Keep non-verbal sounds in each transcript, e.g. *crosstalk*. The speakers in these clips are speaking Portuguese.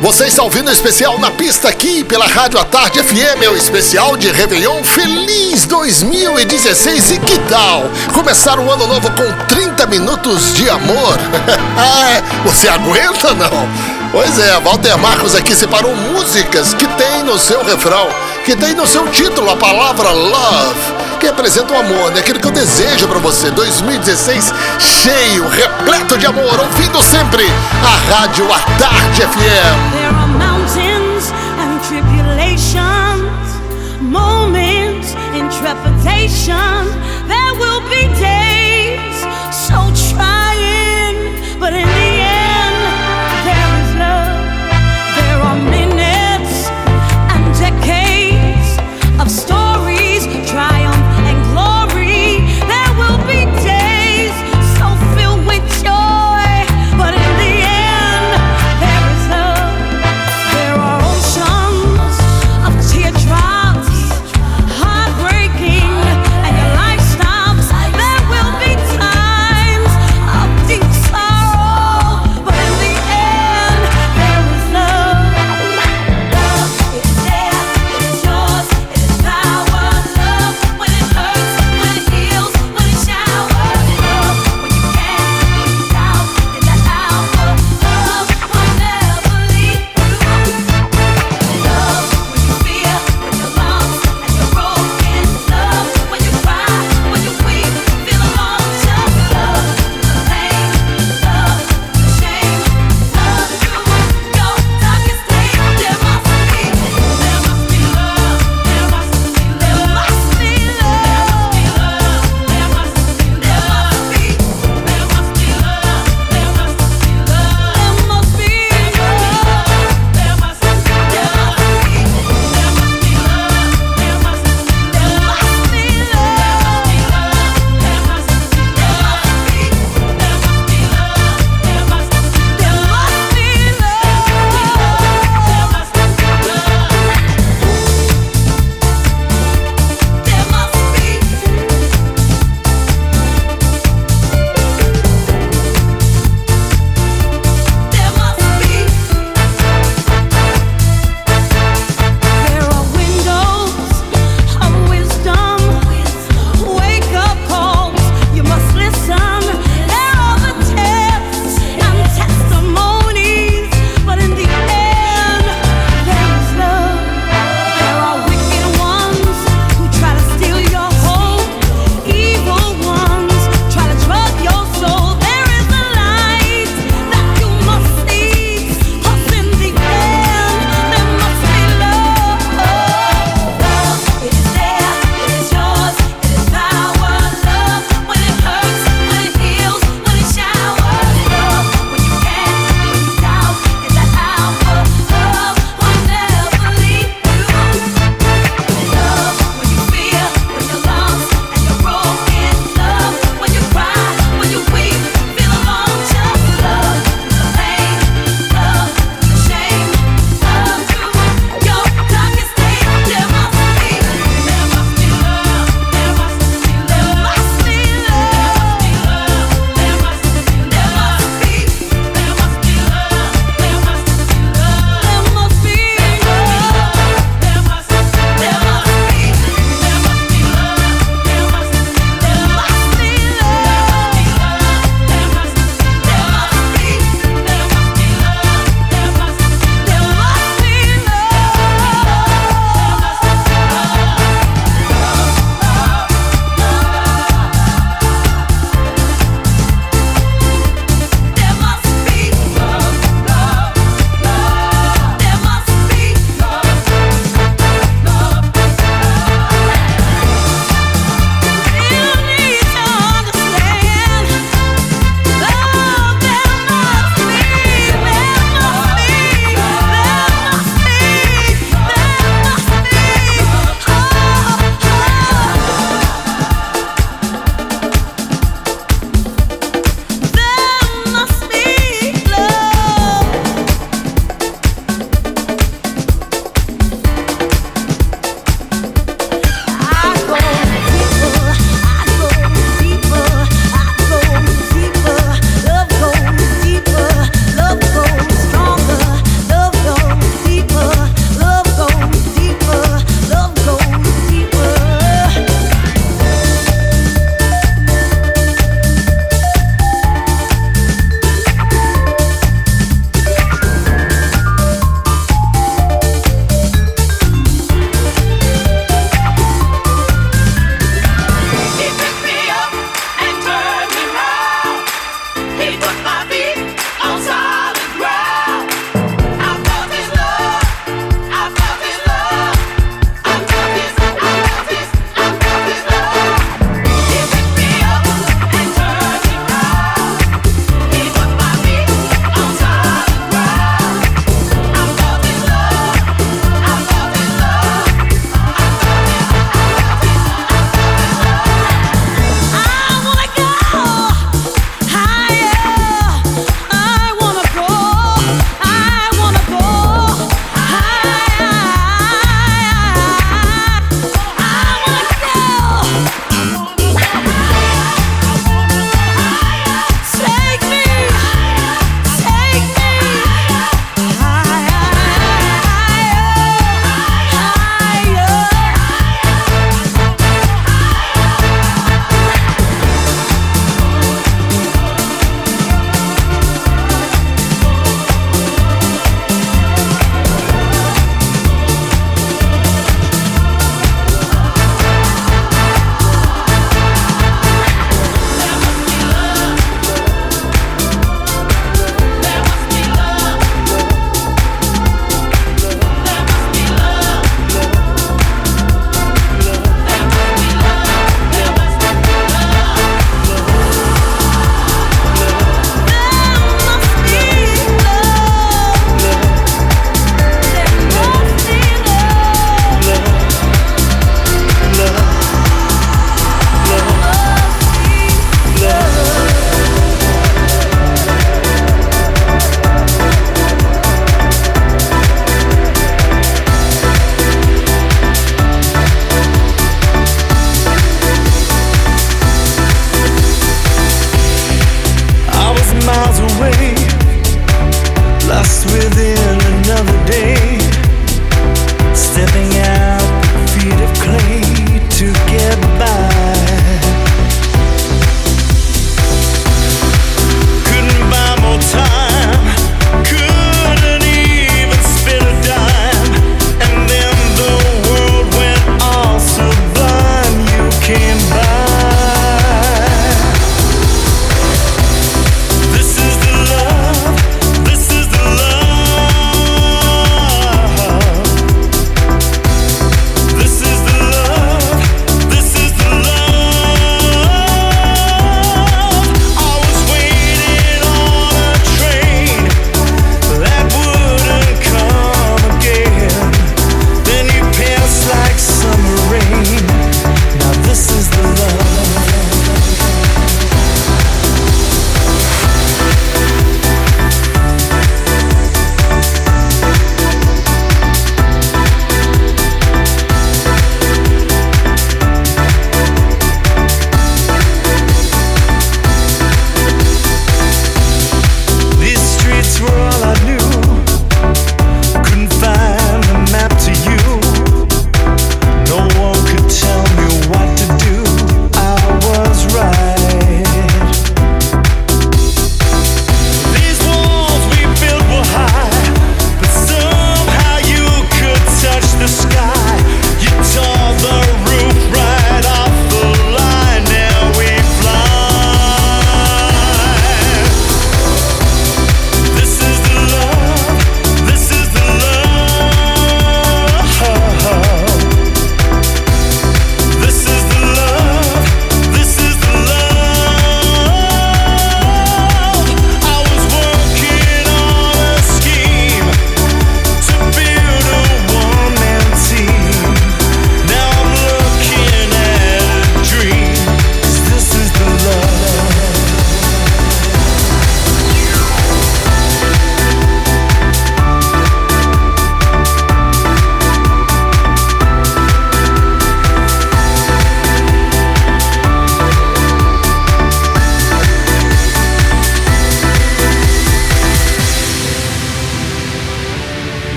Você está ouvindo o especial na pista aqui pela Rádio à Tarde FM, o especial de Réveillon Feliz 2016. E que tal começar o ano novo com 30 minutos de amor? É, *laughs* você aguenta não? Pois é, Walter Marcos aqui separou músicas que tem no seu refrão, que tem no seu título a palavra love, representa o amor, né? Aquilo que eu desejo para você. 2016 cheio, repleto de amor, ouvindo sempre a Rádio à Tarde FM. There are mountains and tribulations, moments in trepidation. There will be days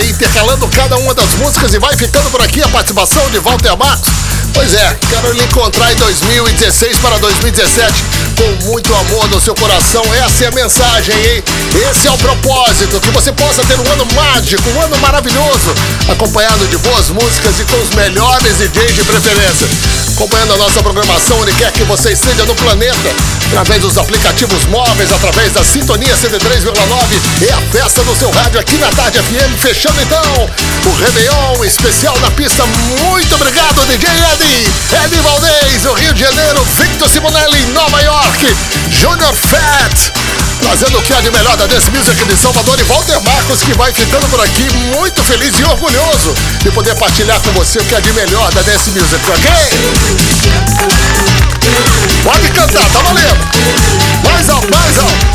intercalando cada uma das músicas e vai ficando por aqui a participação de Walter Marcos. Pois é, quero lhe encontrar em 2016 para 2017 com muito amor no seu coração. Essa é a mensagem, hein? Esse é o propósito, que você possa ter um ano mágico, um ano maravilhoso, acompanhado de boas músicas e com os melhores DJs de preferência. Acompanhando a nossa programação onde quer que você esteja no planeta, através dos aplicativos móveis, através da Sintonia 103,9 é a festa do seu rádio aqui na Tarde FM, fechando então o Réveillon especial na pista. Muito obrigado, DJ Eddie, Eddie Valdez, o Rio de Janeiro, Victor Simonelli, Nova York, Junior Fat, trazendo o que há de melhor da Dance Music de Salvador e Walter Marcos, que vai ficando por aqui muito feliz e orgulhoso de poder partilhar com você o que há de melhor da Dance Music, ok? Pode cantar, tá valendo! Mais alto, mais alto!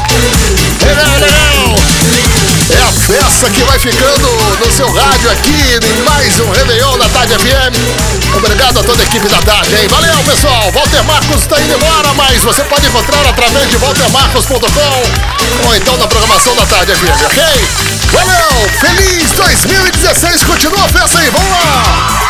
É a festa que vai ficando no seu rádio aqui em mais um Réveillon da Tarde FM. Obrigado a toda a equipe da Tarde, hein? Valeu, pessoal! Walter Marcos está indo embora, mas você pode encontrar através de waltermarcos.com ou então na programação da Tarde FM, ok? Valeu! Feliz 2016! Continua a festa aí, vamos lá!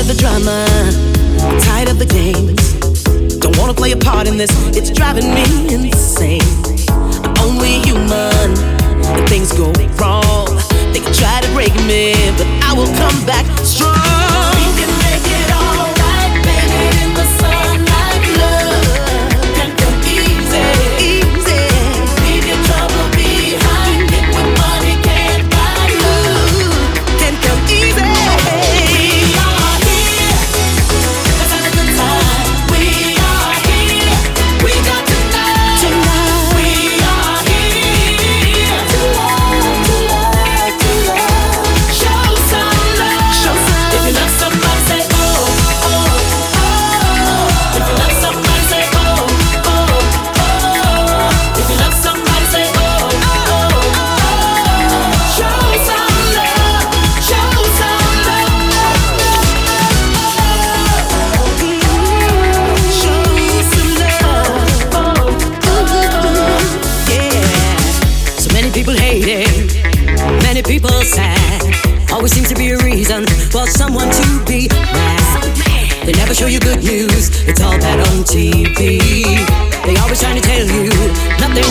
of the drama, tired of the games. Don't wanna play a part in this, it's driving me insane. I'm only human, and things go wrong. They can try to break me, but I will come back strong. News, it's all bad on TV. They always trying to tell you nothing.